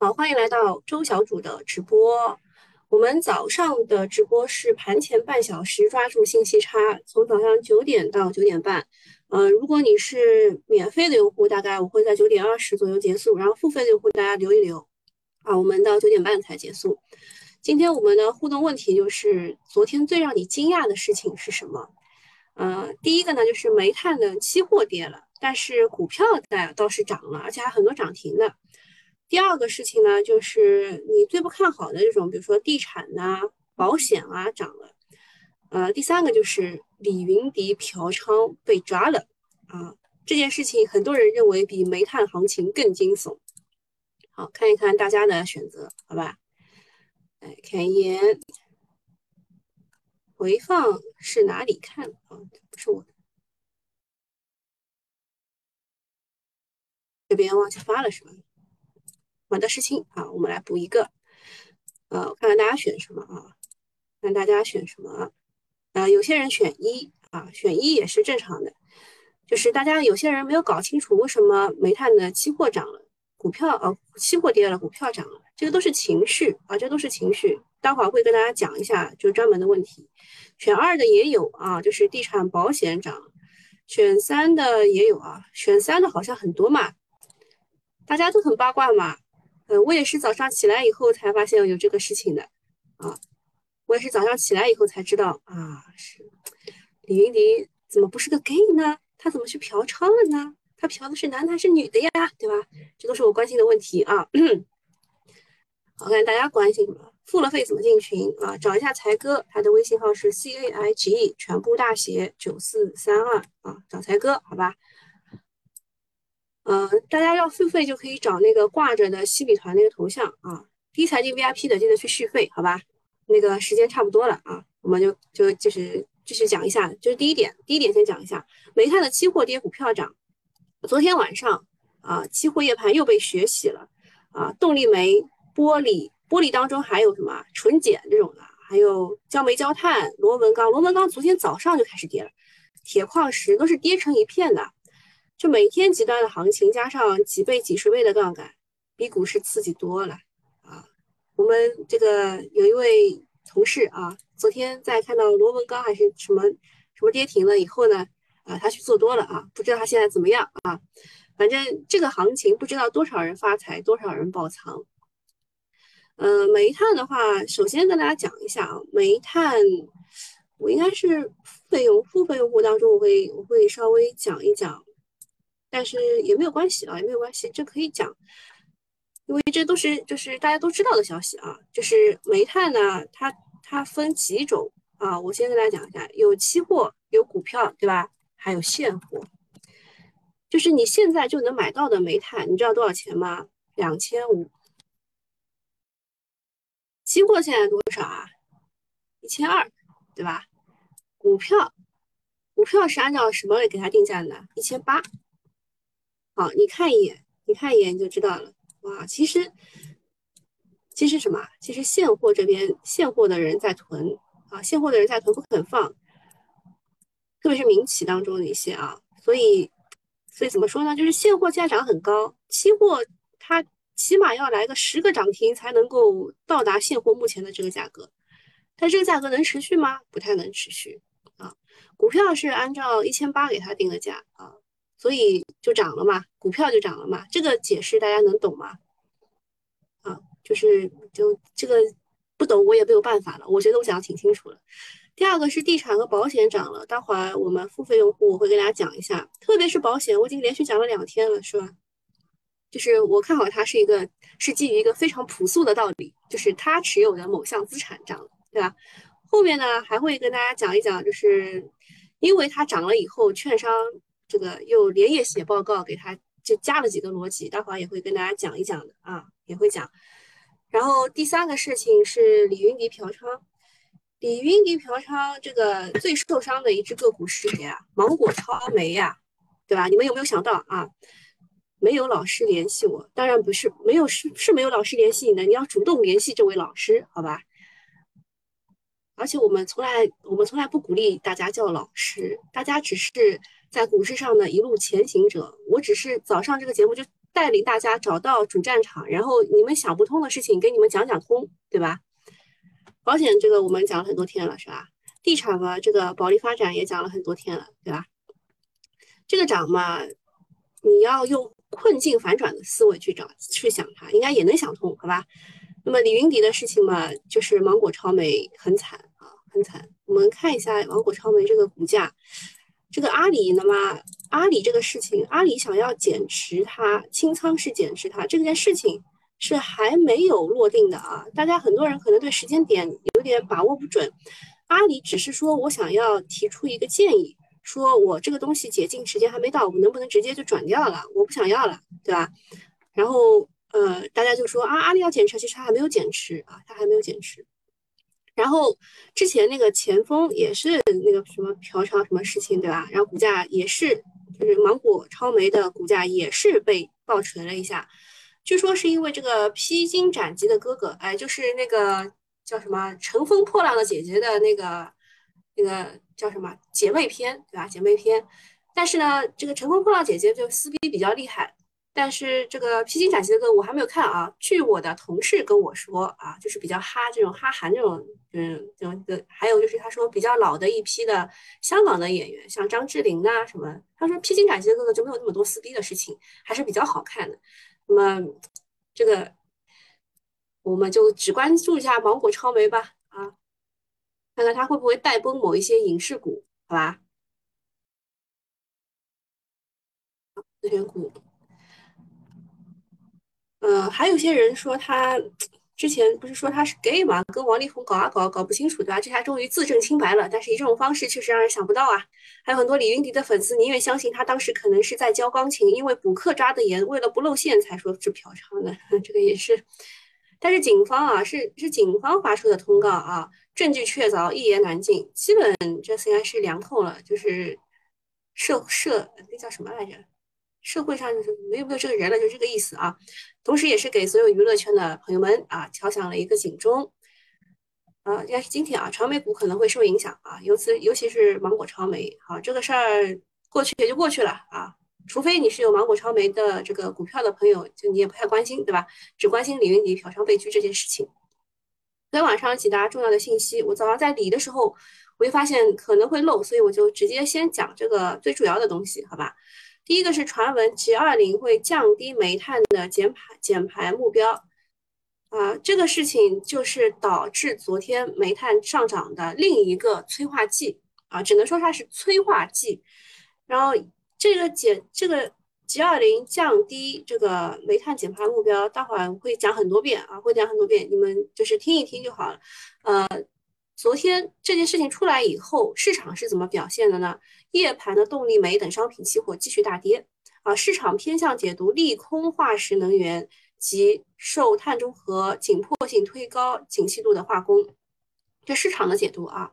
好，欢迎来到周小主的直播。我们早上的直播是盘前半小时，抓住信息差，从早上九点到九点半。呃，如果你是免费的用户，大概我会在九点二十左右结束，然后付费的用户大家留一留啊，我们到九点半才结束。今天我们的互动问题就是：昨天最让你惊讶的事情是什么？呃，第一个呢，就是煤炭的期货跌了，但是股票在倒是涨了，而且还很多涨停的。第二个事情呢，就是你最不看好的这种，比如说地产呐、保险啊涨了。呃，第三个就是李云迪嫖娼被抓了啊，这件事情很多人认为比煤炭行情更惊悚。好，看一看大家的选择，好吧？来看一眼回放是哪里看啊？不是我的，这边忘记发了是吧？我的事情啊，我们来补一个。呃，我看看大家选什么啊？看大家选什么？呃，有些人选一啊，选一也是正常的。就是大家有些人没有搞清楚为什么煤炭的期货涨了，股票啊，期货跌了，股票涨了，这个都是情绪啊，这都是情绪。待会儿会跟大家讲一下，就专门的问题。选二的也有啊，就是地产保险涨。选三的也有啊，选三的好像很多嘛，大家都很八卦嘛。呃，我也是早上起来以后才发现有这个事情的，啊，我也是早上起来以后才知道啊，是李云迪怎么不是个 gay 呢？他怎么去嫖娼了呢？他嫖的是男的还是女的呀？对吧？这都是我关心的问题啊。我看，大家关心什么？付了费怎么进群啊？找一下才哥，他的微信号是 c a i g 全部大写九四三二啊，找才哥，好吧？嗯，大家要付费就可以找那个挂着的西米团那个头像啊。低财经 VIP 的记得去续费，好吧？那个时间差不多了啊，我们就就就是继续讲一下，就是第一点，第一点先讲一下煤炭的期货跌，股票涨。昨天晚上啊，期货夜盘又被血洗了啊，动力煤、玻璃、玻璃当中还有什么纯碱这种的，还有焦煤、焦炭、螺纹钢，螺纹钢昨天早上就开始跌了，铁矿石都是跌成一片的。就每天极端的行情，加上几倍、几十倍的杠杆，比股市刺激多了啊！我们这个有一位同事啊，昨天在看到螺纹钢还是什么什么跌停了以后呢，啊，他去做多了啊，不知道他现在怎么样啊？反正这个行情不知道多少人发财，多少人爆仓。嗯，煤炭的话，首先跟大家讲一下啊，煤炭我应该是付费用付费用户当中，我会我会稍微讲一讲。但是也没有关系啊，也没有关系，这可以讲，因为这都是就是大家都知道的消息啊。就是煤炭呢，它它分几种啊？我先跟大家讲一下，有期货，有股票，对吧？还有现货，就是你现在就能买到的煤炭，你知道多少钱吗？两千五。期货现在多少啊？一千二，对吧？股票，股票是按照什么给它定价的？一千八。好，你看一眼，你看一眼你就知道了。哇，其实，其实什么？其实现货这边现货的人在囤啊，现货的人在囤不肯放，特别是民企当中的一些啊。所以，所以怎么说呢？就是现货价涨很高，期货它起码要来个十个涨停才能够到达现货目前的这个价格。但这个价格能持续吗？不太能持续啊。股票是按照一千八给它定的价啊。所以就涨了嘛，股票就涨了嘛，这个解释大家能懂吗？啊，就是就这个不懂我也没有办法了。我觉得我讲的挺清楚了。第二个是地产和保险涨了，待会儿我们付费用户我会跟大家讲一下，特别是保险，我已经连续讲了两天了，是吧？就是我看好它是一个是基于一个非常朴素的道理，就是它持有的某项资产涨了，对吧？后面呢还会跟大家讲一讲，就是因为它涨了以后，券商。这个又连夜写报告给他，就加了几个逻辑，待会儿也会跟大家讲一讲的啊，也会讲。然后第三个事情是李云迪嫖娼，李云迪嫖娼这个最受伤的一只个股是谁啊？芒果超媒呀，对吧？你们有没有想到啊？没有老师联系我，当然不是没有是是没有老师联系你的，你要主动联系这位老师，好吧？而且我们从来我们从来不鼓励大家叫老师，大家只是。在股市上的一路前行者，我只是早上这个节目就带领大家找到主战场，然后你们想不通的事情给你们讲讲通，对吧？保险这个我们讲了很多天了，是吧？地产嘛，这个保利发展也讲了很多天了，对吧？这个涨嘛，你要用困境反转的思维去找去想它，应该也能想通，好吧？那么李云迪的事情嘛，就是芒果超媒很惨啊，很惨。我们看一下芒果超媒这个股价，这个阿里，那么阿里这个事情，阿里想要减持它，清仓是减持它，这件事情是还没有落定的啊。大家很多人可能对时间点有点把握不准，阿里只是说我想要提出一个建议。说我这个东西解禁时间还没到，我能不能直接就转掉了？我不想要了，对吧？然后呃，大家就说啊，阿里要减持，其实它还没有减持啊，它还没有减持。然后之前那个前锋也是那个什么嫖娼什么事情，对吧？然后股价也是，就是芒果超媒的股价也是被爆锤了一下，据说是因为这个披荆斩棘的哥哥，哎，就是那个叫什么乘风破浪的姐姐的那个那个。叫什么姐妹篇，对吧？姐妹篇，但是呢，这个乘风破浪姐姐就撕逼比较厉害，但是这个披荆斩棘的歌我还没有看啊。据我的同事跟我说啊，就是比较哈这种哈韩这种，嗯，这种的，还有就是他说比较老的一批的香港的演员，像张智霖呐什么，他说披荆斩棘的哥哥就没有那么多撕逼的事情，还是比较好看的。那么这个我们就只关注一下芒果超媒吧啊。看看他会不会带崩某一些影视股，好吧？资源股，嗯，还有些人说他之前不是说他是 gay 吗？跟王力宏搞啊搞，搞不清楚，对吧？这下终于自证清白了，但是以这种方式确实让人想不到啊。还有很多李云迪的粉丝宁愿相信他当时可能是在教钢琴，因为补课扎的严，为了不露馅才说是嫖娼的，这个也是。但是警方啊，是是警方发出的通告啊。证据确凿，一言难尽，基本这次应该是凉透了。就是社社那叫什么来着？社会上就是没有没有这个人了，就这个意思啊。同时，也是给所有娱乐圈的朋友们啊敲响了一个警钟。啊，应该是今天啊，传媒股可能会受影响啊，尤其尤其是芒果超媒。好，这个事儿过去也就过去了啊。除非你是有芒果超媒的这个股票的朋友，就你也不太关心，对吧？只关心李云迪嫖娼被拘这件事情。昨天晚上几大重要的信息，我早上在理的时候，我就发现可能会漏，所以我就直接先讲这个最主要的东西，好吧？第一个是传闻 G 二零会降低煤炭的减排减排目标，啊，这个事情就是导致昨天煤炭上涨的另一个催化剂啊，只能说它是催化剂。然后这个减这个。G 二零降低这个煤炭减排目标，待会儿会讲很多遍啊，会讲很多遍，你们就是听一听就好了。呃，昨天这件事情出来以后，市场是怎么表现的呢？夜盘的动力煤等商品期货继续大跌啊，市场偏向解读利空化石能源及受碳中和紧迫性推高景气度的化工，这市场的解读啊。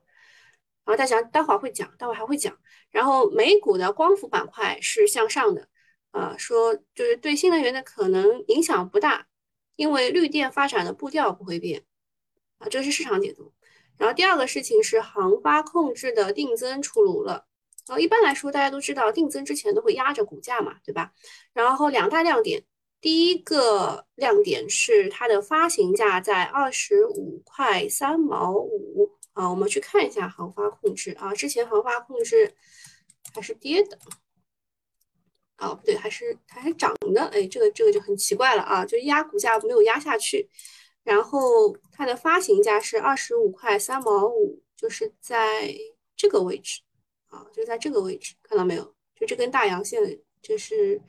然后大家待会儿会讲，待会儿还会讲。然后美股的光伏板块是向上的。啊，说就是对新能源的可能影响不大，因为绿电发展的步调不会变，啊，这是市场解读。然后第二个事情是航发控制的定增出炉了，然后，一般来说大家都知道定增之前都会压着股价嘛，对吧？然后两大亮点，第一个亮点是它的发行价在二十五块三毛五，啊，我们去看一下航发控制啊，之前航发控制还是跌的。哦，不对，还是它还涨的，哎，这个这个就很奇怪了啊，就压股价没有压下去，然后它的发行价是二十五块三毛五，就是在这个位置啊，就在这个位置，看到没有？就这根大阳线，就是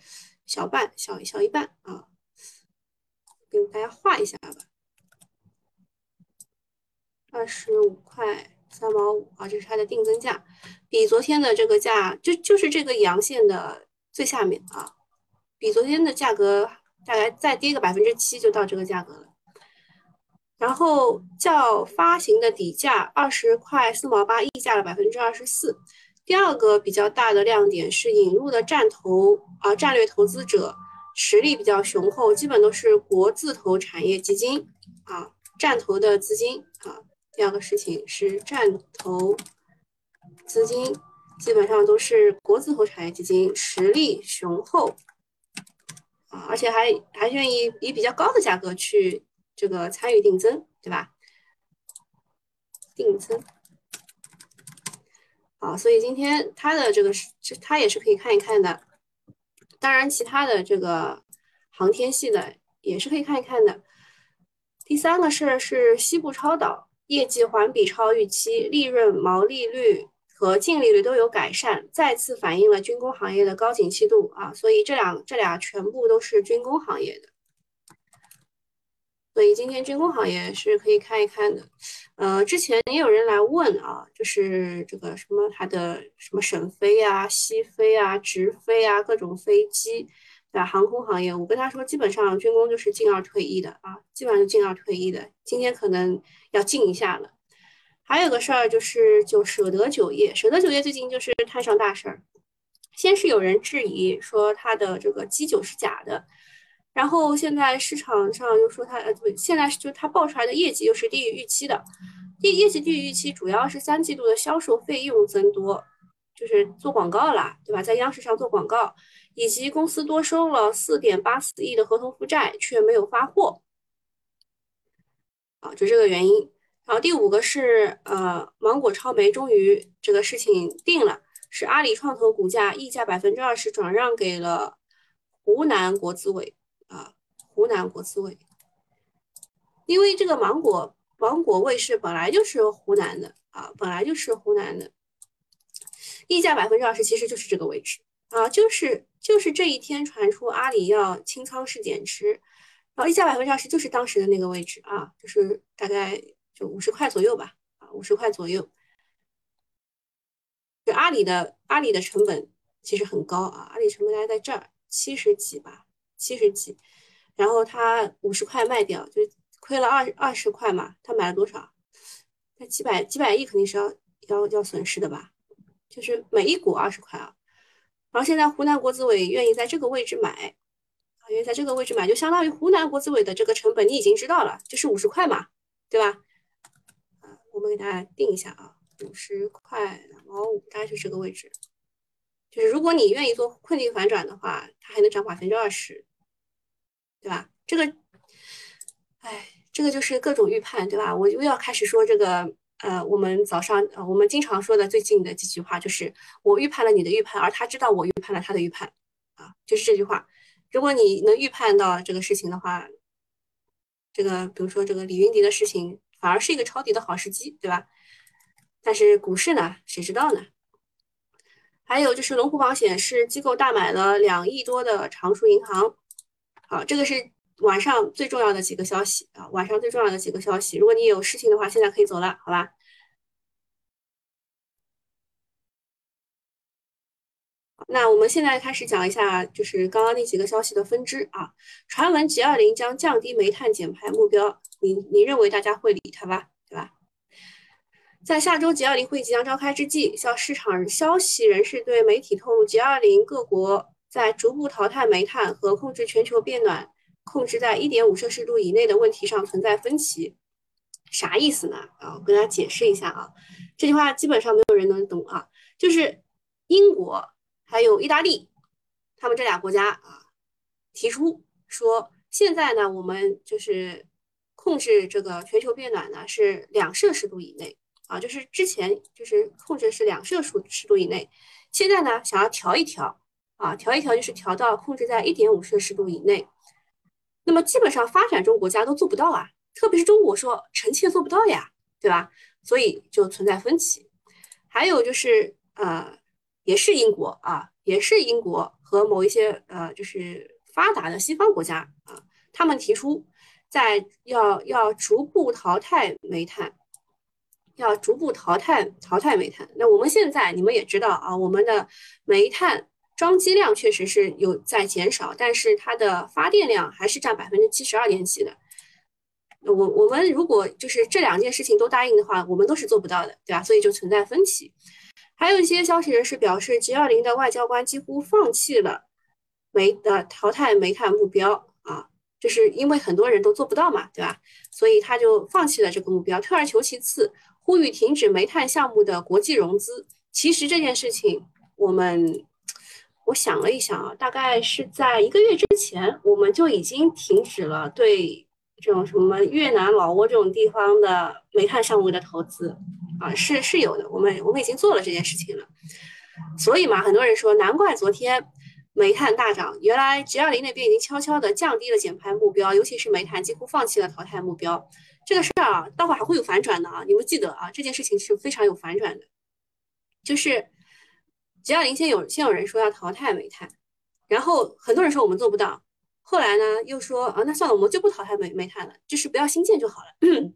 小半小小一半啊，给大家画一下吧，二十五块三毛五啊，这是它的定增价，比昨天的这个价，就就是这个阳线的。最下面啊，比昨天的价格大概再跌个百分之七就到这个价格了。然后较发行的底价二十块四毛八，溢价了百分之二十四。第二个比较大的亮点是引入的战投啊，战略投资者实力比较雄厚，基本都是国字头产业基金啊，战投的资金啊。第二个事情是战投资金。基本上都是国字头产业基金，实力雄厚，啊，而且还还愿意以比较高的价格去这个参与定增，对吧？定增，好，所以今天它的这个是，它也是可以看一看的。当然，其他的这个航天系的也是可以看一看的。第三个事是西部超导业绩环比超预期，利润、毛利率和净利率都有改善，再次反映了军工行业的高景气度啊。所以这两这俩全部都是军工行业的。所以今天军工行业是可以看一看的，呃，之前也有人来问啊，就是这个什么它的什么沈飞啊、西飞啊、直飞啊，各种飞机，对吧？航空行业，我跟他说，基本上军工就是进二退一的啊，基本上就进二退一的。今天可能要进一下了。还有个事儿就是，就舍得酒业，舍得酒业最近就是摊上大事儿，先是有人质疑说他的这个基酒是假的。然后现在市场上又说它呃不，现在就它报出来的业绩又是低于预期的，业业绩低于预期，主要是三季度的销售费用增多，就是做广告啦，对吧？在央视上做广告，以及公司多收了四点八四亿的合同负债却没有发货，啊，就这个原因。然后第五个是呃，芒果超媒终于这个事情定了，是阿里创投股价溢价百分之二十转让给了湖南国资委。啊，湖南国资委，因为这个芒果芒果卫视本来就是湖南的啊，本来就是湖南的，溢价百分之二十，其实就是这个位置。啊，就是就是这一天传出阿里要清仓式减持，然后溢价百分之二十就是当时的那个位置啊，就是大概就五十块左右吧，啊，五十块左右，就阿里的阿里的成本其实很高啊，阿里成本大概在这儿七十几吧。七十几，然后他五十块卖掉，就亏了二二十块嘛。他买了多少？那几百几百亿肯定是要要要损失的吧？就是每一股二十块啊。然后现在湖南国资委愿意在这个位置买，啊愿意在这个位置买，就相当于湖南国资委的这个成本你已经知道了，就是五十块嘛，对吧？啊，我们给大家定一下啊，五十块两毛五，大概是这个位置。就是如果你愿意做困境反转的话，它还能涨百分之二十，对吧？这个，哎，这个就是各种预判，对吧？我又要开始说这个，呃，我们早上呃，我们经常说的最近的几句话，就是我预判了你的预判，而他知道我预判了他的预判，啊，就是这句话。如果你能预判到这个事情的话，这个比如说这个李云迪的事情，反而是一个抄底的好时机，对吧？但是股市呢，谁知道呢？还有就是龙湖保险是机构大买了两亿多的常熟银行，好，这个是晚上最重要的几个消息啊，晚上最重要的几个消息。如果你有事情的话，现在可以走了，好吧？那我们现在开始讲一下，就是刚刚那几个消息的分支啊。传闻 G 二零将降低煤炭减排目标，你你认为大家会理它吧？对吧？在下周 G20 会即将召开之际，向市场消息人士对媒体透露，G20 各国在逐步淘汰煤炭和控制全球变暖、控制在1.5摄氏度以内的问题上存在分歧。啥意思呢？啊，我跟大家解释一下啊，这句话基本上没有人能懂啊。就是英国还有意大利，他们这俩国家啊，提出说，现在呢，我们就是控制这个全球变暖呢，是两摄氏度以内。啊，就是之前就是控制是两摄氏度以内，现在呢想要调一调啊，调一调就是调到控制在一点五摄氏度以内。那么基本上发展中国家都做不到啊，特别是中国说臣妾做不到呀，对吧？所以就存在分歧。还有就是呃，也是英国啊，也是英国和某一些呃就是发达的西方国家啊，他们提出在要要逐步淘汰煤炭。要逐步淘汰淘汰煤炭。那我们现在你们也知道啊，我们的煤炭装机量确实是有在减少，但是它的发电量还是占百分之七十二点几的。我我们如果就是这两件事情都答应的话，我们都是做不到的，对吧？所以就存在分歧。还有一些消息人士表示，G20 的外交官几乎放弃了煤的淘汰煤炭目标啊，就是因为很多人都做不到嘛，对吧？所以他就放弃了这个目标，退而求其次。呼吁停止煤炭项目的国际融资。其实这件事情，我们我想了一想啊，大概是在一个月之前，我们就已经停止了对这种什么越南、老挝这种地方的煤炭项目的投资啊，是是有的，我们我们已经做了这件事情了。所以嘛，很多人说，难怪昨天煤炭大涨，原来 G 二零那边已经悄悄的降低了减排目标，尤其是煤炭几乎放弃了淘汰目标。这个事儿啊，待会儿还会有反转的啊，你们记得啊，这件事情是非常有反转的，就是。G 二零先有先有人说要淘汰煤炭，然后很多人说我们做不到，后来呢又说啊那算了我们就不淘汰煤煤炭了，就是不要新建就好了。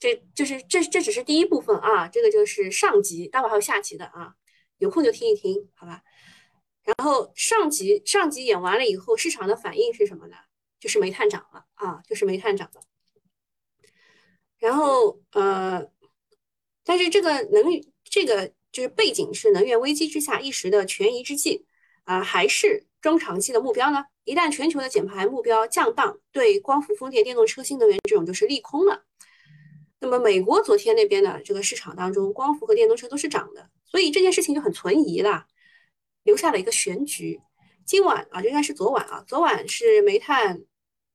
这就是这这只是第一部分啊，这个就是上集，待会还有下集的啊，有空就听一听，好吧？然后上集上集演完了以后，市场的反应是什么呢？就是煤炭涨了啊，就是煤炭涨了。然后呃，但是这个能这个。就是背景是能源危机之下一时的权宜之计啊，还是中长期的目标呢？一旦全球的减排目标降档，对光伏、风电、电动车、新能源这种就是利空了。那么美国昨天那边的这个市场当中，光伏和电动车都是涨的，所以这件事情就很存疑了，留下了一个悬局。今晚啊，应该是昨晚啊，昨晚是煤炭、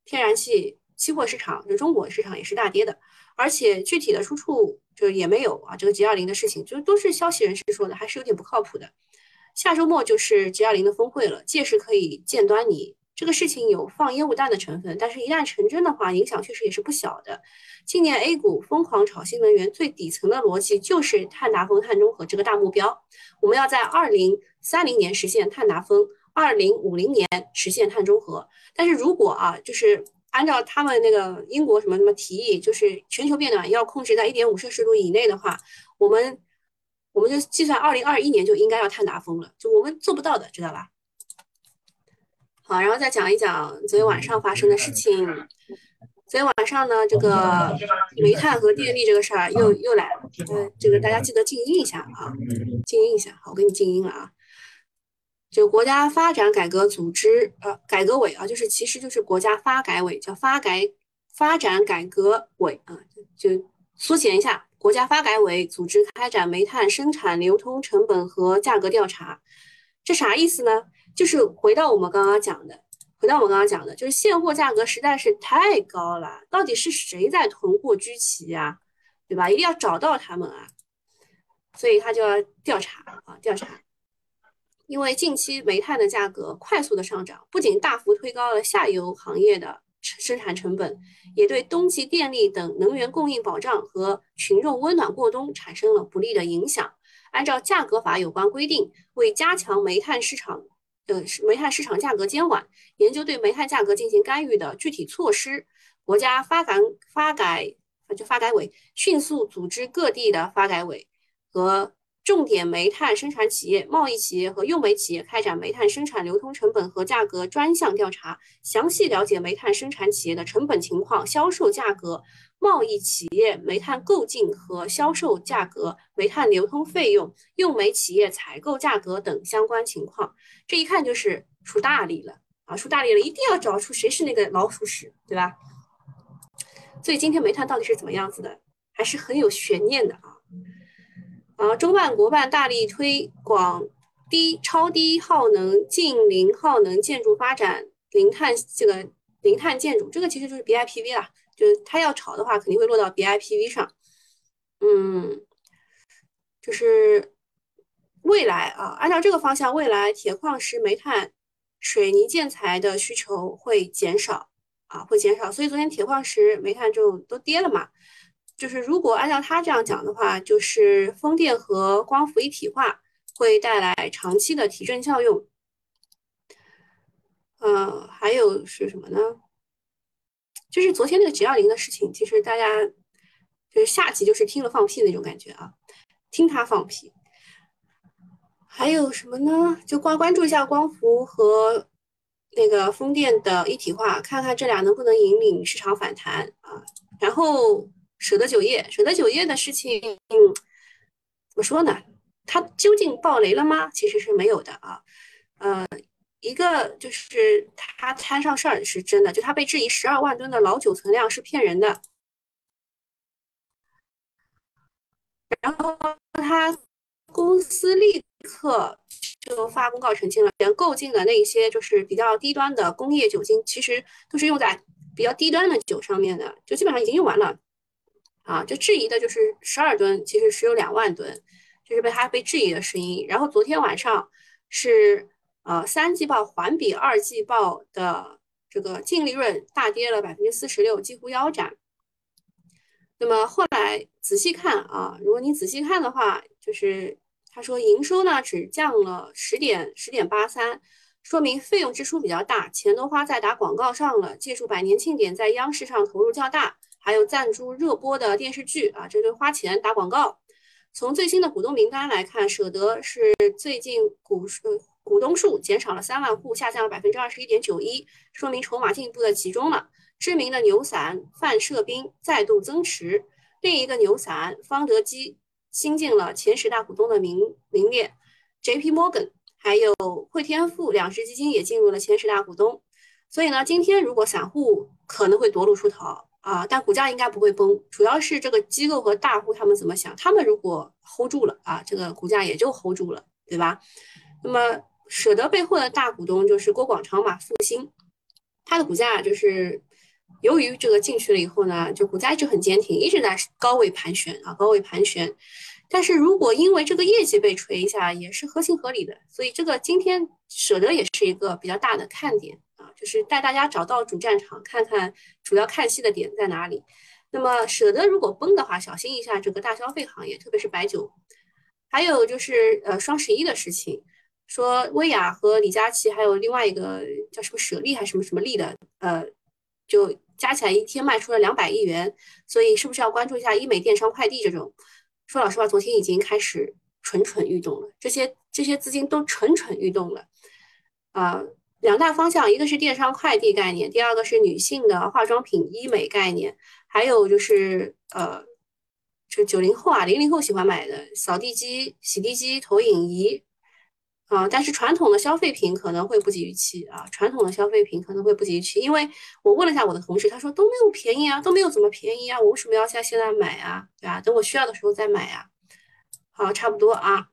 天然气期货市场，就中国市场也是大跌的，而且具体的出处。就也没有啊，这个 G 二零的事情，就都是消息人士说的，还是有点不靠谱的。下周末就是 G 二零的峰会了，届时可以见端倪。这个事情有放烟雾弹的成分，但是一旦成真的话，影响确实也是不小的。今年 A 股疯狂炒新能源，最底层的逻辑就是碳达峰、碳中和这个大目标。我们要在二零三零年实现碳达峰，二零五零年实现碳中和。但是如果啊，就是。按照他们那个英国什么什么提议，就是全球变暖要控制在一点五摄氏度以内的话，我们我们就计算二零二一年就应该要碳达峰了，就我们做不到的，知道吧？好，然后再讲一讲昨天晚上发生的事情。昨天晚上呢，这个煤炭和电力这个事儿又又来了，呃，这个大家记得静音一下啊，静音一下，好，我给你静音了啊。就国家发展改革组织，呃，改革委啊，就是其实就是国家发改委，叫发改发展改革委啊，就缩写一下，国家发改委组织开展煤炭生产流通成本和价格调查。这啥意思呢？就是回到我们刚刚讲的，回到我们刚刚讲的，就是现货价格实在是太高了，到底是谁在囤货居奇呀？对吧？一定要找到他们啊，所以他就要调查啊，调查。因为近期煤炭的价格快速的上涨，不仅大幅推高了下游行业的生产成本，也对冬季电力等能源供应保障和群众温暖过冬产生了不利的影响。按照价格法有关规定，为加强煤炭市场的煤炭市场价格监管，研究对煤炭价格进行干预的具体措施，国家发改发改就发改委迅速组织各地的发改委和。重点煤炭生产企业、贸易企业和用煤企业开展煤炭生产流通成本和价格专项调查，详细了解煤炭生产企业的成本情况、销售价格、贸易企业煤炭购进和销售价格、煤炭流通费用、用煤企业采购价格等相关情况。这一看就是出大力了啊！出大力了，一定要找出谁是那个老鼠屎，对吧？所以今天煤炭到底是怎么样子的，还是很有悬念的啊！啊，中办国办大力推广低超低耗能、近零耗能建筑发展，零碳这个零碳建筑，这个其实就是 BIPV 啦，就是它要炒的话，肯定会落到 BIPV 上。嗯，就是未来啊，按照这个方向，未来铁矿石、煤炭、水泥建材的需求会减少啊，会减少，所以昨天铁矿石、煤炭这种都跌了嘛。就是如果按照他这样讲的话，就是风电和光伏一体化会带来长期的提振效用。呃，还有是什么呢？就是昨天那个 G 二零的事情，其实大家就是下集就是听了放屁那种感觉啊，听他放屁。还有什么呢？就关关注一下光伏和那个风电的一体化，看看这俩能不能引领市场反弹啊。然后。舍得酒业，舍得酒业的事情，嗯怎么说呢？它究竟爆雷了吗？其实是没有的啊。呃，一个就是他摊上事儿是真的，就他被质疑十二万吨的老酒存量是骗人的。然后他公司立刻就发公告澄清了，连购进的那些就是比较低端的工业酒精，其实都是用在比较低端的酒上面的，就基本上已经用完了。啊，就质疑的就是十二吨，其实只有两万吨，这是被他被质疑的声音。然后昨天晚上是呃三季报环比二季报的这个净利润大跌了百分之四十六，几乎腰斩。那么后来仔细看啊，如果你仔细看的话，就是他说营收呢只降了十点十点八三，说明费用支出比较大，钱都花在打广告上了，借助百年庆典在央视上投入较大。还有赞助热播的电视剧啊，这就花钱打广告。从最新的股东名单来看，舍得是最近股数股东数减少了三万户，下降了百分之二十一点九一，说明筹码进一步的集中了。知名的牛散范射斌再度增持，另一个牛散方德基新进了前十大股东的名名列，J.P. Morgan 还有汇添富两只基金也进入了前十大股东。所以呢，今天如果散户可能会夺路出逃。啊，但股价应该不会崩，主要是这个机构和大户他们怎么想？他们如果 hold 住了啊，这个股价也就 hold 住了，对吧？那么舍得背后的大股东就是郭广昌嘛，复兴，它的股价就是由于这个进去了以后呢，就股价一直很坚挺，一直在高位盘旋啊，高位盘旋。但是如果因为这个业绩被锤一下，也是合情合理的，所以这个今天舍得也是一个比较大的看点。就是带大家找到主战场，看看主要看戏的点在哪里。那么舍得如果崩的话，小心一下这个大消费行业，特别是白酒。还有就是呃双十一的事情，说薇娅和李佳琦还有另外一个叫什么舍利还是什么什么利的，呃，就加起来一天卖出了两百亿元，所以是不是要关注一下医美、电商、快递这种？说老实话，昨天已经开始蠢蠢欲动了，这些这些资金都蠢蠢欲动了，啊。两大方向，一个是电商快递概念，第二个是女性的化妆品医美概念，还有就是呃，这九零后啊、零零后喜欢买的扫地机、洗地机、投影仪啊。但是传统的消费品可能会不及预期啊，传统的消费品可能会不及预期，因为我问了一下我的同事，他说都没有便宜啊，都没有怎么便宜啊，我为什么要在现在买啊？对吧？等我需要的时候再买啊。好，差不多啊。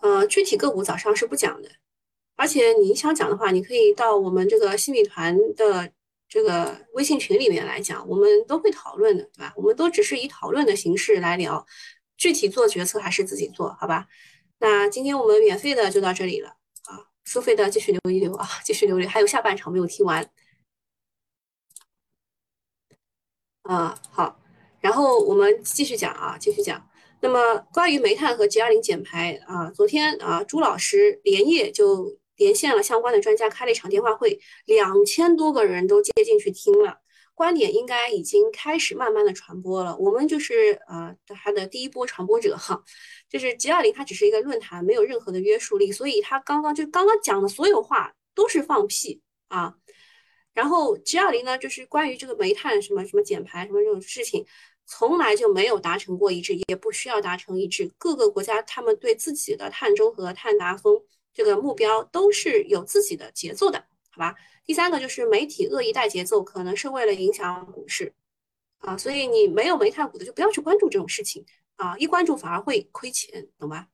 呃，具体个股早上是不讲的。而且你想讲的话，你可以到我们这个新米团的这个微信群里面来讲，我们都会讨论的，对吧？我们都只是以讨论的形式来聊，具体做决策还是自己做好吧？那今天我们免费的就到这里了啊，收费的继续留一留啊，继续留留，还有下半场没有听完啊。好，然后我们继续讲啊，继续讲。那么关于煤炭和 G 二零减排啊，昨天啊，朱老师连夜就。连线了相关的专家，开了一场电话会，两千多个人都接进去听了，观点应该已经开始慢慢的传播了。我们就是呃他的第一波传播者哈，就是 G 二零，它只是一个论坛，没有任何的约束力，所以他刚刚就刚刚讲的所有话都是放屁啊。然后 G 二零呢，就是关于这个煤炭什么什么减排什么这种事情，从来就没有达成过一致，也不需要达成一致。各个国家他们对自己的碳中和、碳达峰。这个目标都是有自己的节奏的，好吧？第三个就是媒体恶意带节奏，可能是为了影响股市啊，所以你没有煤炭股的就不要去关注这种事情啊，一关注反而会亏钱，懂吧？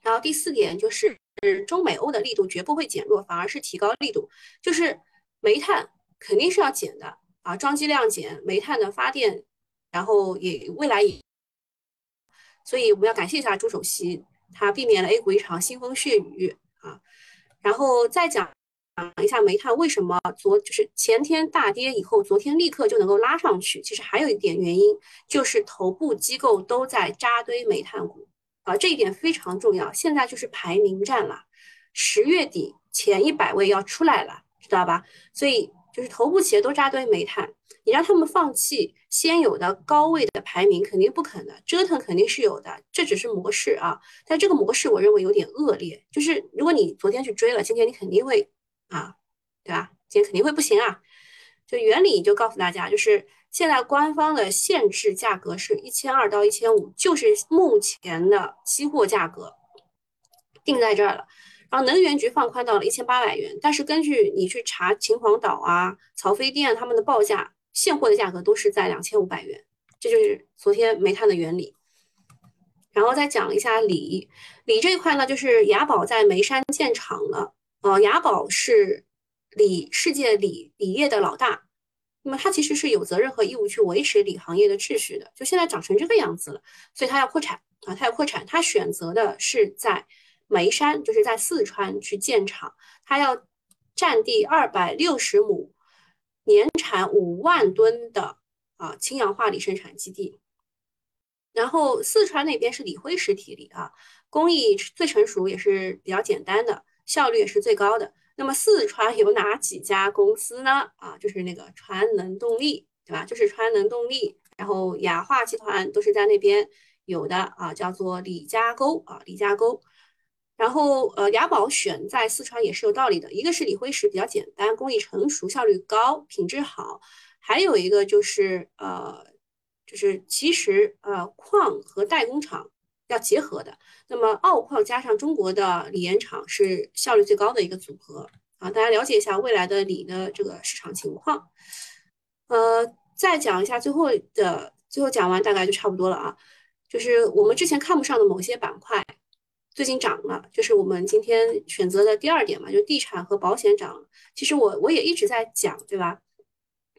然后第四点就是中美欧的力度绝不会减弱，反而是提高力度，就是煤炭肯定是要减的啊，装机量减，煤炭的发电，然后也未来也，所以我们要感谢一下朱首席。它避免了 A 股一场腥风血雨啊，然后再讲讲一下煤炭为什么昨就是前天大跌以后，昨天立刻就能够拉上去。其实还有一点原因，就是头部机构都在扎堆煤炭股啊，这一点非常重要。现在就是排名战了，十月底前一百位要出来了，知道吧？所以就是头部企业都扎堆煤炭。你让他们放弃先有的高位的排名，肯定不可能，折腾肯定是有的，这只是模式啊。但这个模式我认为有点恶劣，就是如果你昨天去追了，今天你肯定会啊，对吧？今天肯定会不行啊。就原理就告诉大家，就是现在官方的限制价格是一千二到一千五，就是目前的期货价格定在这儿了。然后能源局放宽到了一千八百元，但是根据你去查秦皇岛啊、曹妃甸他们的报价。现货的价格都是在两千五百元，这就是昨天煤炭的原理。然后再讲一下锂，锂这一块呢，就是雅宝在眉山建厂了。呃，雅宝是锂世界锂锂业的老大，那么它其实是有责任和义务去维持锂行业的秩序的。就现在长成这个样子了，所以它要扩产啊，它要扩产，它选择的是在眉山，就是在四川去建厂，它要占地二百六十亩，年产五万吨的啊氢氧化锂生产基地。然后四川那边是锂辉石体锂啊，工艺最成熟，也是比较简单的，效率也是最高的。那么四川有哪几家公司呢？啊，就是那个川能动力，对吧？就是川能动力，然后雅化集团都是在那边有的啊，叫做李家沟啊，李家沟。然后呃，雅宝选在四川也是有道理的，一个是锂辉石比较简单，工艺成熟，效率高，品质好，还有一个就是呃。就是其实呃矿和代工厂要结合的，那么澳矿加上中国的锂盐厂是效率最高的一个组合啊，大家了解一下未来的锂的这个市场情况。呃，再讲一下最后的，最后讲完大概就差不多了啊。就是我们之前看不上的某些板块，最近涨了，就是我们今天选择的第二点嘛，就地产和保险涨。其实我我也一直在讲，对吧？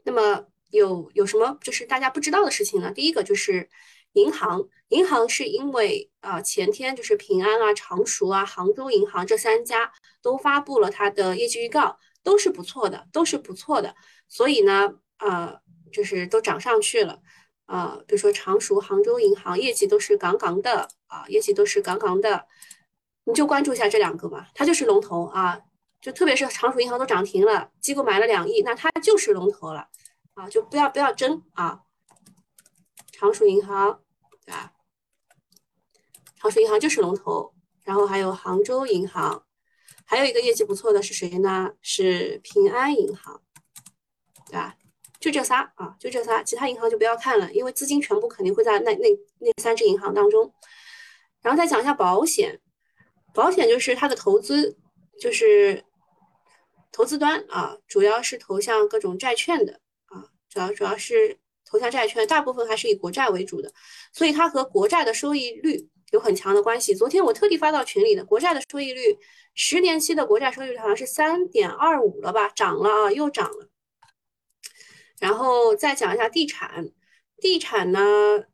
那么。有有什么就是大家不知道的事情呢？第一个就是银行，银行是因为啊前天就是平安啊、常熟啊、杭州银行这三家都发布了它的业绩预告，都是不错的，都是不错的，所以呢，呃，就是都涨上去了，啊，比如说常熟、杭州银行业绩都是杠杠的啊，业绩都是杠杠的，你就关注一下这两个吧，它就是龙头啊，就特别是常熟银行都涨停了，机构买了两亿，那它就是龙头了。啊，就不要不要争啊！常熟银行，对吧？常熟银行就是龙头，然后还有杭州银行，还有一个业绩不错的是谁呢？是平安银行，对吧？就这仨啊，就这仨，其他银行就不要看了，因为资金全部肯定会在那那那三只银行当中。然后再讲一下保险，保险就是它的投资，就是投资端啊，主要是投向各种债券的啊。主要主要是投向债券，大部分还是以国债为主的，所以它和国债的收益率有很强的关系。昨天我特地发到群里的，国债的收益率，十年期的国债收益率好像是三点二五了吧，涨了啊，又涨了。然后再讲一下地产，地产呢，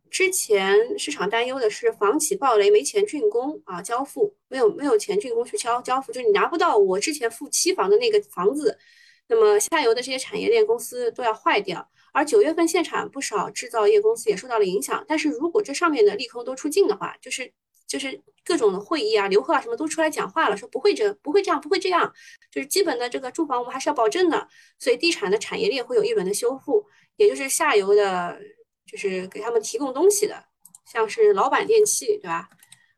之前市场担忧的是房企暴雷没钱竣工啊，交付没有没有钱竣工去交交付，就你拿不到我之前付期房的那个房子。那么下游的这些产业链公司都要坏掉，而九月份限产，不少制造业公司也受到了影响。但是如果这上面的利空都出尽的话，就是就是各种的会议啊、刘贺啊什么都出来讲话了，说不会这不会这样不会这样，就是基本的这个住房我们还是要保证的。所以地产的产业链会有一轮的修复，也就是下游的，就是给他们提供东西的，像是老板电器，对吧？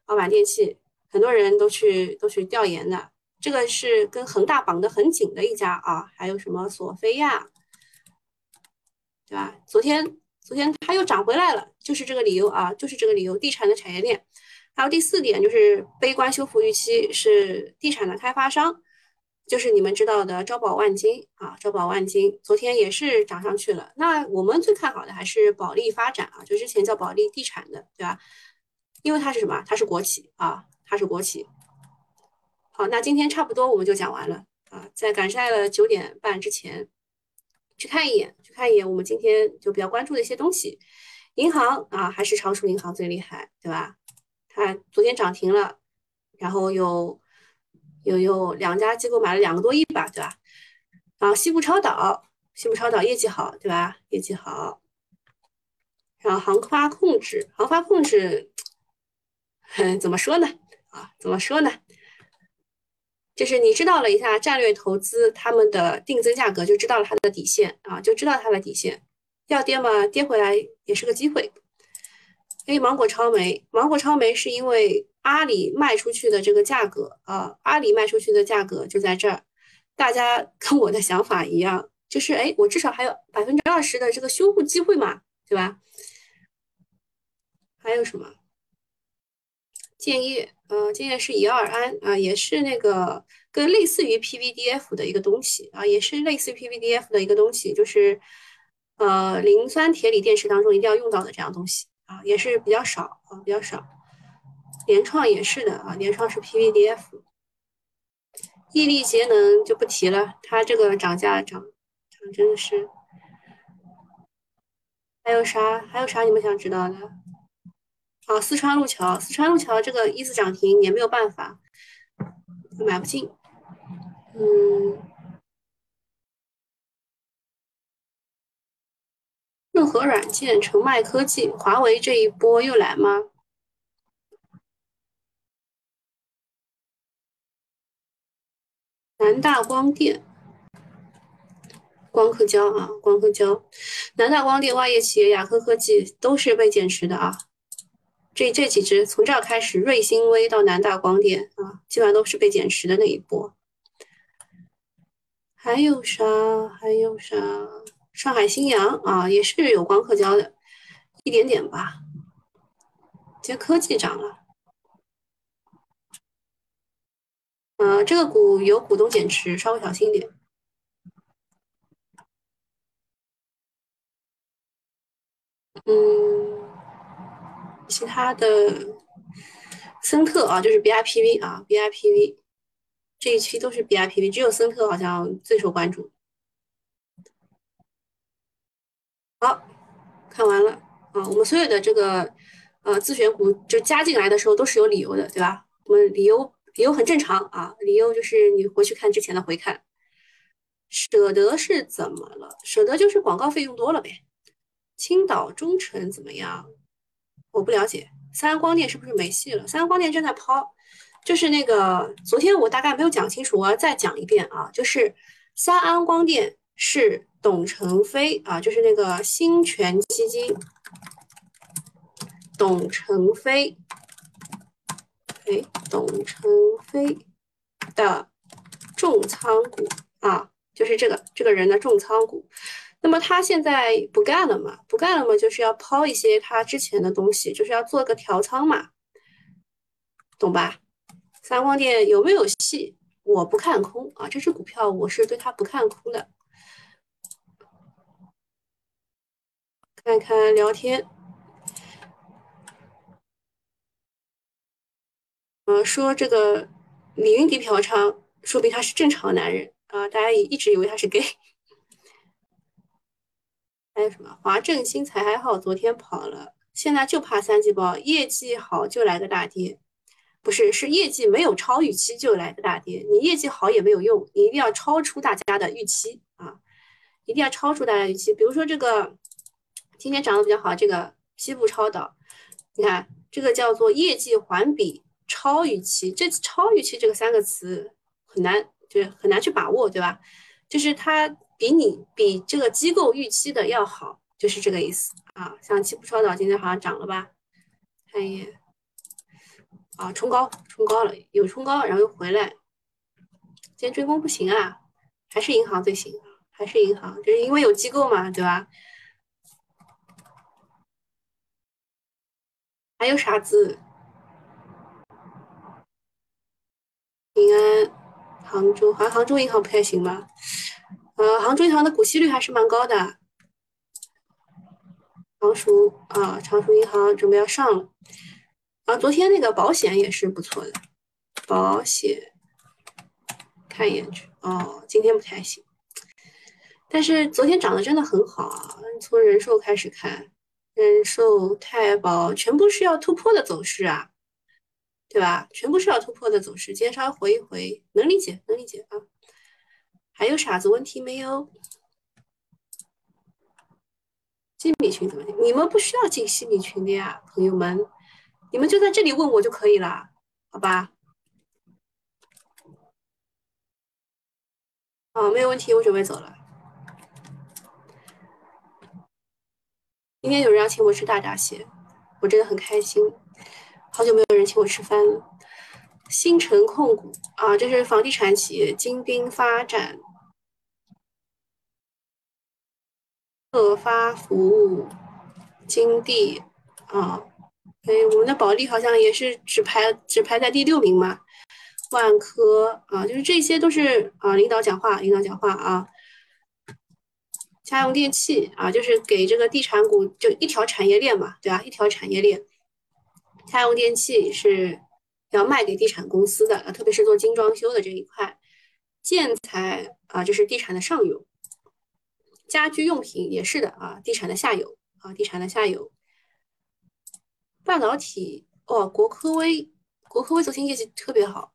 老板电器很多人都去都去调研的。这个是跟恒大绑得很紧的一家啊，还有什么索菲亚，对吧？昨天昨天它又涨回来了，就是这个理由啊，就是这个理由。地产的产业链，还有第四点就是悲观修复预期是地产的开发商，就是你们知道的招宝万金啊，招宝万金昨天也是涨上去了。那我们最看好的还是保利发展啊，就之前叫保利地产的，对吧？因为它是什么？它是国企啊，它是国企。好，那今天差不多我们就讲完了啊，在赶在了九点半之前去看一眼，去看一眼我们今天就比较关注的一些东西。银行啊，还是常熟银行最厉害，对吧？它昨天涨停了，然后又有有两家机构买了两个多亿吧，对吧？然后西部超导，西部超导业绩好，对吧？业绩好。然后航发控制，航发控制，嗯，怎么说呢？啊，怎么说呢？就是你知道了一下战略投资他们的定增价格，就知道了它的底线啊，就知道它的底线。要跌嘛，跌回来也是个机会。哎，芒果超媒，芒果超媒是因为阿里卖出去的这个价格啊，阿里卖出去的价格就在这儿。大家 跟我的想法一样，就是哎，我至少还有百分之二十的这个修复机会嘛，对吧？还有什么？建业。呃，建业是乙二胺啊，也是那个跟类似于 PVDF 的一个东西啊，也是类似于 PVDF 的一个东西，就是呃磷酸铁锂电池当中一定要用到的这样东西啊，也是比较少啊，比较少。联创也是的啊，联创是 PVDF。毅力节能就不提了，它这个涨价涨涨真的是。还有啥？还有啥你们想知道的？啊，四川路桥，四川路桥这个一次涨停也没有办法，买不进。嗯，润和软件、澄迈科技、华为这一波又来吗？南大光电、光刻胶啊，光刻胶，南大光电、袜业企业、雅科科技都是被减持的啊。这这几只从这儿开始，瑞星微到南大光电啊，基本上都是被减持的那一波。还有啥？还有啥？上海新阳啊，也是有光刻胶的，一点点吧。今天科技涨了。呃，这个股有股东减持，稍微小心一点。嗯。其他的森特啊，就是 BIPV 啊，BIPV 这一期都是 BIPV，只有森特好像最受关注。好，看完了啊，我们所有的这个呃自选股就加进来的时候都是有理由的，对吧？我们理由理由很正常啊，理由就是你回去看之前的回看。舍得是怎么了？舍得就是广告费用多了呗。青岛中诚怎么样？我不了解三安光电是不是没戏了？三安光电正在抛，就是那个昨天我大概没有讲清楚，我要再讲一遍啊，就是三安光电是董承飞啊，就是那个新泉基金董承飞，哎，董承飞的重仓股啊，就是这个这个人的重仓股。那么他现在不干了嘛？不干了嘛，就是要抛一些他之前的东西，就是要做个调仓嘛，懂吧？三光电有没有戏？我不看空啊，这只股票我是对它不看空的。看看聊天，呃，说这个李云迪嫖娼，说明他是正常男人啊，大家也一直以为他是 gay。还有什么华正新材还好，昨天跑了，现在就怕三季报业绩好就来个大跌，不是是业绩没有超预期就来个大跌。你业绩好也没有用，你一定要超出大家的预期啊，一定要超出大家预期。比如说这个今天涨得比较好，这个西部超导，你看这个叫做业绩环比超预期，这超预期这个三个词很难，就是很难去把握，对吧？就是它。比你比这个机构预期的要好，就是这个意思啊。像七步超导今天好像涨了吧？看一眼啊，冲高冲高了，有冲高，然后又回来。今天追攻不行啊，还是银行最行，还是银行，就是因为有机构嘛，对吧？还有啥子？平安、杭州，好像杭州银行不太行吧？呃，杭州银行的股息率还是蛮高的。常熟啊，常熟银行准备要上了。啊，昨天那个保险也是不错的，保险看一眼去。哦，今天不太行。但是昨天涨得真的很好啊！从人寿开始看，人寿、太保全部是要突破的走势啊，对吧？全部是要突破的走势。今天稍微回一回，能理解，能理解啊。还有啥子问题没有？新米群怎么？你们不需要进心理群的呀，朋友们，你们就在这里问我就可以了，好吧？啊，没有问题，我准备走了。今天有人要请我吃大闸蟹，我真的很开心。好久没有人请我吃饭了。新城控股啊，这是房地产企业，金兵发展。特发服务、金地啊，哎，我们的保利好像也是只排只排在第六名嘛。万科啊，就是这些都是啊，领导讲话，领导讲话啊。家用电器啊，就是给这个地产股就一条产业链嘛，对吧？一条产业链。家用电器是要卖给地产公司的，特别是做精装修的这一块。建材啊，这是地产的上游。家居用品也是的啊，地产的下游啊，地产的下游。半导体哦，国科微，国科微昨天业绩特别好，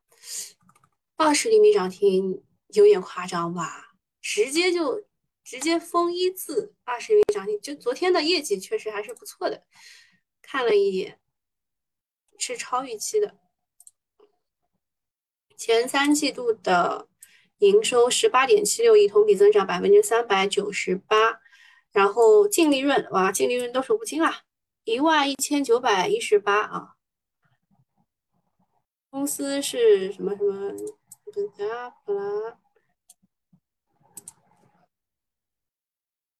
二十厘米涨停有点夸张吧？直接就直接封一字，二十厘米涨停，就昨天的业绩确实还是不错的。看了一眼，是超预期的。前三季度的营收十八点七六亿，同比增长百分之三百九十八，然后净利润哇，净利润都数不清啊，一万一千九百一十八啊。公司是什么什么？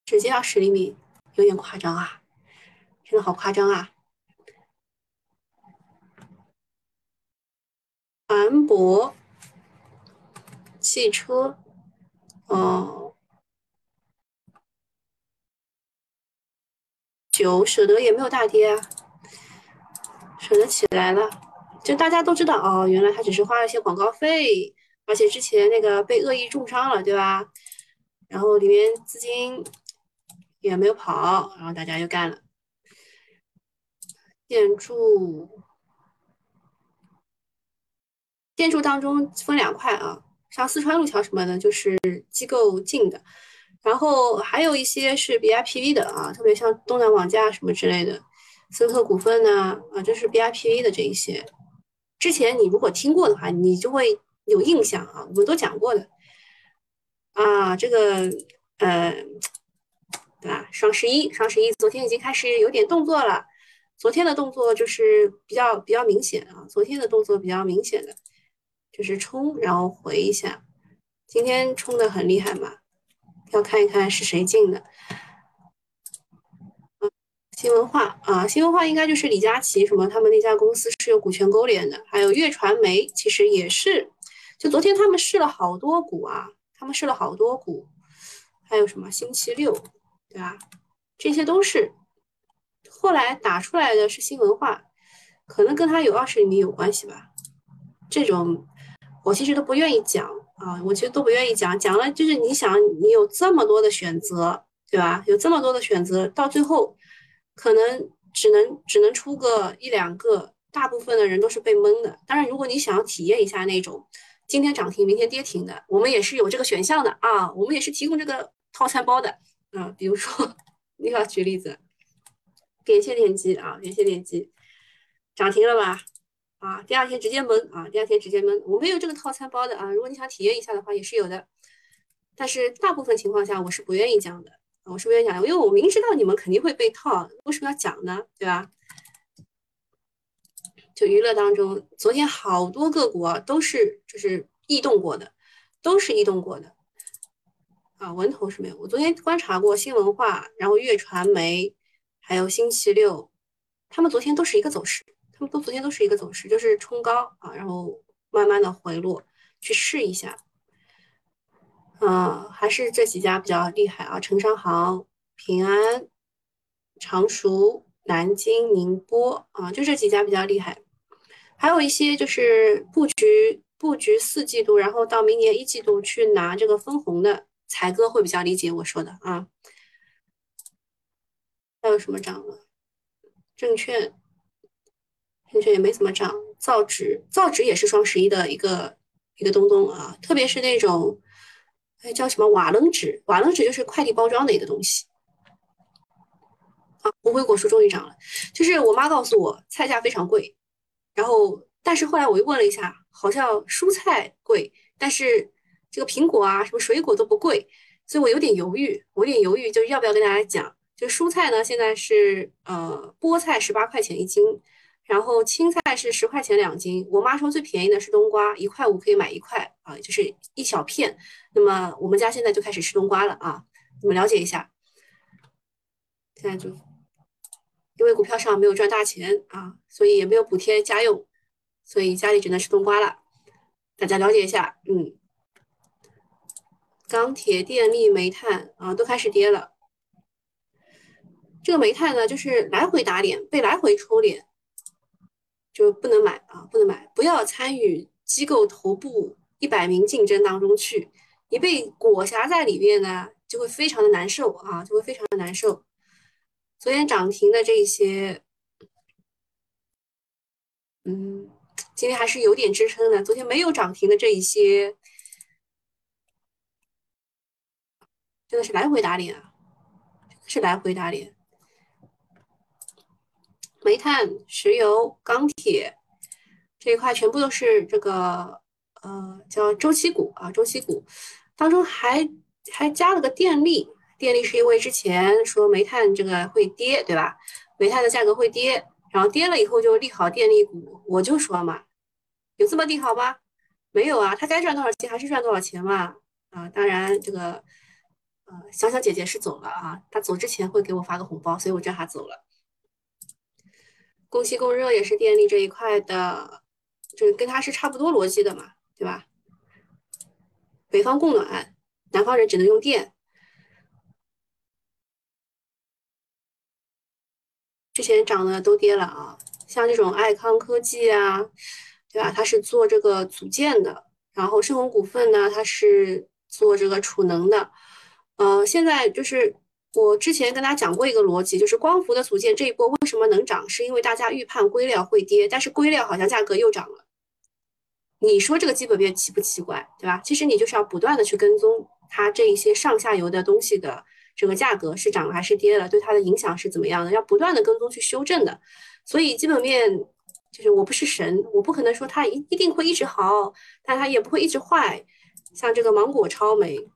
直接二十厘米，有点夸张啊，真的好夸张啊！船舶汽车，哦，九舍得也没有大跌啊，舍得起来了，就大家都知道哦，原来他只是花了一些广告费，而且之前那个被恶意重伤了，对吧？然后里面资金也没有跑，然后大家又干了，建筑。建筑当中分两块啊，像四川路桥什么的，就是机构进的，然后还有一些是 BIPV 的啊，特别像东南网架什么之类的，森特股份呐啊，这是 BIPV 的这一些。之前你如果听过的话，你就会有印象啊，我们都讲过的啊，这个呃，对吧？双十一，双十一昨天已经开始有点动作了，昨天的动作就是比较比较明显啊，昨天的动作比较明显的。就是冲，然后回一下。今天冲的很厉害嘛，要看一看是谁进的。新文化啊，新文化应该就是李佳琦什么他们那家公司是有股权勾连的，还有月传媒其实也是。就昨天他们试了好多股啊，他们试了好多股，还有什么星期六，对吧？这些都是后来打出来的是新文化，可能跟他有二十厘米有关系吧，这种。我其实都不愿意讲啊，我其实都不愿意讲，讲了就是你想，你有这么多的选择，对吧？有这么多的选择，到最后可能只能只能出个一两个，大部分的人都是被蒙的。当然，如果你想要体验一下那种今天涨停明天跌停的，我们也是有这个选项的啊，我们也是提供这个套餐包的啊。比如说，你要举例子，点线电机啊，点线电机涨停了吧？啊，第二天直接闷啊！第二天直接闷，我没有这个套餐包的啊。如果你想体验一下的话，也是有的。但是大部分情况下，我是不愿意讲的我是不愿意讲，因为我明知道你们肯定会被套，为什么要讲呢？对吧？就娱乐当中，昨天好多个股啊，都是就是异动过的，都是异动过的啊。文投是没有，我昨天观察过新文化，然后粤传媒，还有星期六，他们昨天都是一个走势。他们都昨天都是一个走势，就是冲高啊，然后慢慢的回落，去试一下。嗯，还是这几家比较厉害啊，城商行、平安、常熟、南京、宁波啊，就这几家比较厉害。还有一些就是布局布局四季度，然后到明年一季度去拿这个分红的，才哥会比较理解我说的啊。还有什么涨了？证券。证券也没怎么涨，造纸造纸也是双十一的一个一个东东啊，特别是那种，哎叫什么瓦楞纸，瓦楞纸就是快递包装的一个东西。啊，无悔果蔬终于涨了，就是我妈告诉我菜价非常贵，然后但是后来我又问了一下，好像蔬菜贵，但是这个苹果啊什么水果都不贵，所以我有点犹豫，我有点犹豫，就是要不要跟大家讲，就蔬菜呢现在是呃菠菜十八块钱一斤。然后青菜是十块钱两斤，我妈说最便宜的是冬瓜，一块五可以买一块啊，就是一小片。那么我们家现在就开始吃冬瓜了啊，你们了解一下。现在就因为股票上没有赚大钱啊，所以也没有补贴家用，所以家里只能吃冬瓜了。大家了解一下，嗯。钢铁、电力、煤炭啊，都开始跌了。这个煤炭呢，就是来回打脸，被来回抽脸。就不能买啊，不能买，不要参与机构头部一百名竞争当中去，你被裹挟在里面呢，就会非常的难受啊，就会非常的难受。昨天涨停的这一些，嗯，今天还是有点支撑的。昨天没有涨停的这一些，真的是来回打脸啊，是来回打脸。煤炭、石油、钢铁这一块全部都是这个呃叫周期股啊，周期股当中还还加了个电力。电力是因为之前说煤炭这个会跌，对吧？煤炭的价格会跌，然后跌了以后就利好电力股。我就说嘛，有这么利好吗？没有啊，他该赚多少钱还是赚多少钱嘛。啊，当然这个呃，小小姐姐是走了啊，她走之前会给我发个红包，所以我知道她走了。供气供热也是电力这一块的，就是跟它是差不多逻辑的嘛，对吧？北方供暖，南方人只能用电。之前涨的都跌了啊，像这种爱康科技啊，对吧？它是做这个组件的，然后盛虹股份呢，它是做这个储能的。呃，现在就是我之前跟大家讲过一个逻辑，就是光伏的组件这一波为什么能涨，是因为大家预判硅料会跌，但是硅料好像价格又涨了。你说这个基本面奇不奇怪，对吧？其实你就是要不断的去跟踪它这一些上下游的东西的。这个价格是涨了还是跌了？对它的影响是怎么样的？要不断的跟踪去修正的。所以基本面就是我不是神，我不可能说它一一定会一直好，但它也不会一直坏。像这个芒果超媒，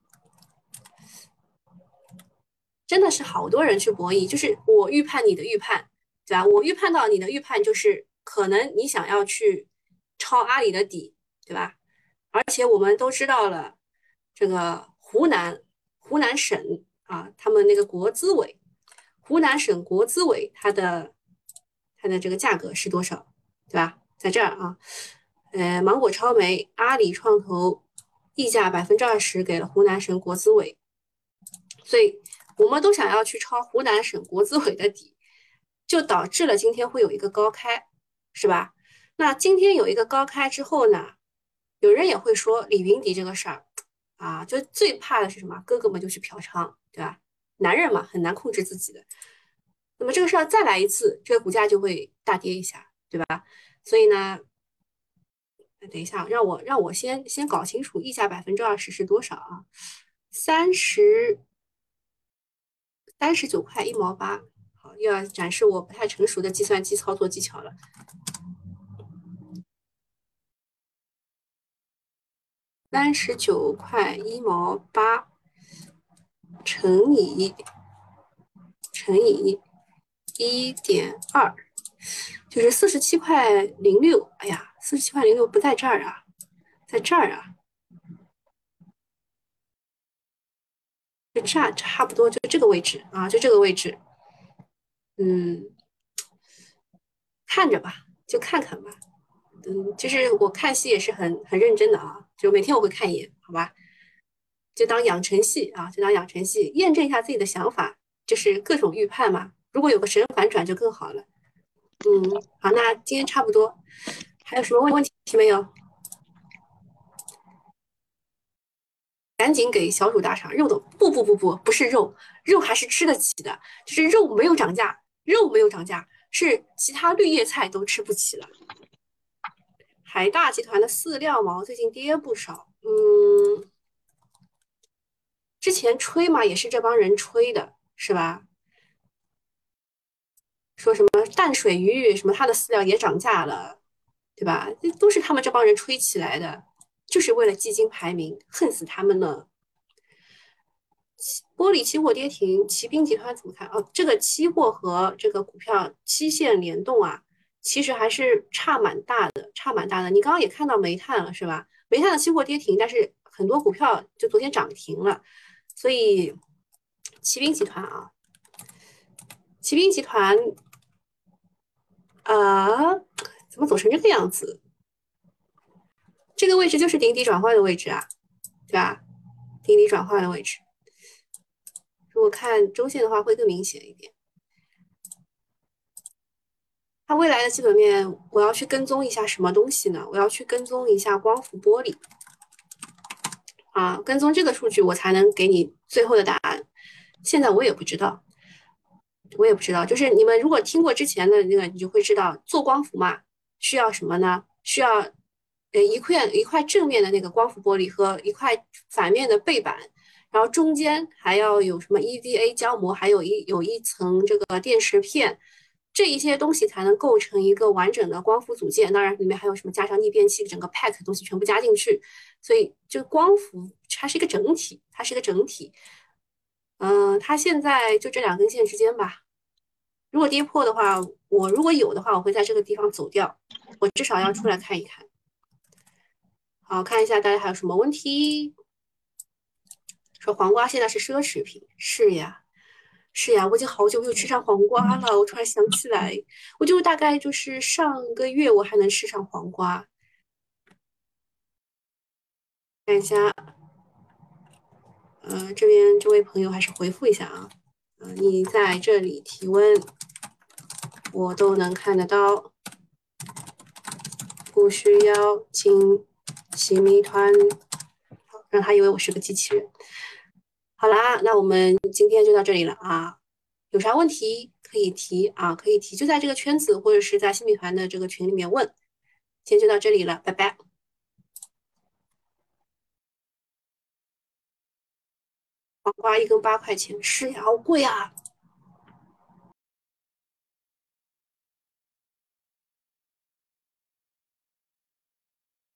真的是好多人去博弈，就是我预判你的预判，对吧？我预判到你的预判就是可能你想要去抄阿里的底，对吧？而且我们都知道了，这个湖南湖南省。啊，他们那个国资委，湖南省国资委，它的它的这个价格是多少，对吧？在这儿啊，呃，芒果超媒、阿里创投溢价百分之二十给了湖南省国资委，所以我们都想要去抄湖南省国资委的底，就导致了今天会有一个高开，是吧？那今天有一个高开之后呢，有人也会说李云迪这个事儿。啊，就最怕的是什么？哥哥们就去嫖娼，对吧？男人嘛，很难控制自己的。那么这个事儿再来一次，这个股价就会大跌一下，对吧？所以呢，等一下，让我让我先先搞清楚溢价百分之二十是多少啊？三十三十九块一毛八。好，又要展示我不太成熟的计算机操作技巧了。三十九块一毛八乘以乘以一点二，就是四十七块零六。哎呀，四十七块零六不在这儿啊，在这儿啊，就差差不多就这个位置啊，就这个位置。嗯，看着吧，就看看吧。嗯，其实我看戏也是很很认真的啊，就每天我会看一眼，好吧？就当养成系啊，就当养成系，验证一下自己的想法，就是各种预判嘛。如果有个神反转就更好了。嗯，好，那今天差不多，还有什么问问题没有？赶紧给小主打赏肉的，不不不不，不是肉，肉还是吃得起的，就是肉没有涨价，肉没有涨价，是其他绿叶菜都吃不起了。海大集团的饲料毛最近跌不少，嗯，之前吹嘛也是这帮人吹的，是吧？说什么淡水鱼什么它的饲料也涨价了，对吧？这都是他们这帮人吹起来的，就是为了基金排名，恨死他们了。玻璃期货跌停，骑兵集团怎么看？哦，这个期货和这个股票期限联动啊。其实还是差蛮大的，差蛮大的。你刚刚也看到煤炭了，是吧？煤炭的期货跌停，但是很多股票就昨天涨停了。所以，骑兵集团啊，骑兵集团，啊，怎么走成这个样子？这个位置就是顶底转换的位置啊，对吧？顶底转换的位置，如果看周线的话，会更明显一点。它未来的基本面，我要去跟踪一下什么东西呢？我要去跟踪一下光伏玻璃啊，跟踪这个数据，我才能给你最后的答案。现在我也不知道，我也不知道。就是你们如果听过之前的那个，你就会知道，做光伏嘛，需要什么呢？需要呃一块一块正面的那个光伏玻璃和一块反面的背板，然后中间还要有什么 EVA 胶膜，还有一有一层这个电池片，这一些东西才能构成一个完整的光伏组件。当然里面还有什么加上逆变器，整个 pack 东西全部加进去，所以就光伏它是一个整体，它是一个整体。嗯，它现在就这两根线之间吧。如果跌破的话，我如果有的话，我会在这个地方走掉。我至少要出来看一看。好，看一下大家还有什么问题？说黄瓜现在是奢侈品，是呀，是呀，我已经好久没有吃上黄瓜了。我突然想起来，我就大概就是上个月我还能吃上黄瓜。看一下。呃，这边这位朋友还是回复一下啊，呃，你在这里提问，我都能看得到，不需要进洗米团，让他以为我是个机器人。好啦，那我们今天就到这里了啊，有啥问题可以提啊，可以提，就在这个圈子或者是在新米团的这个群里面问。今天就到这里了，拜拜。黄瓜一根八块钱，是呀，好贵啊！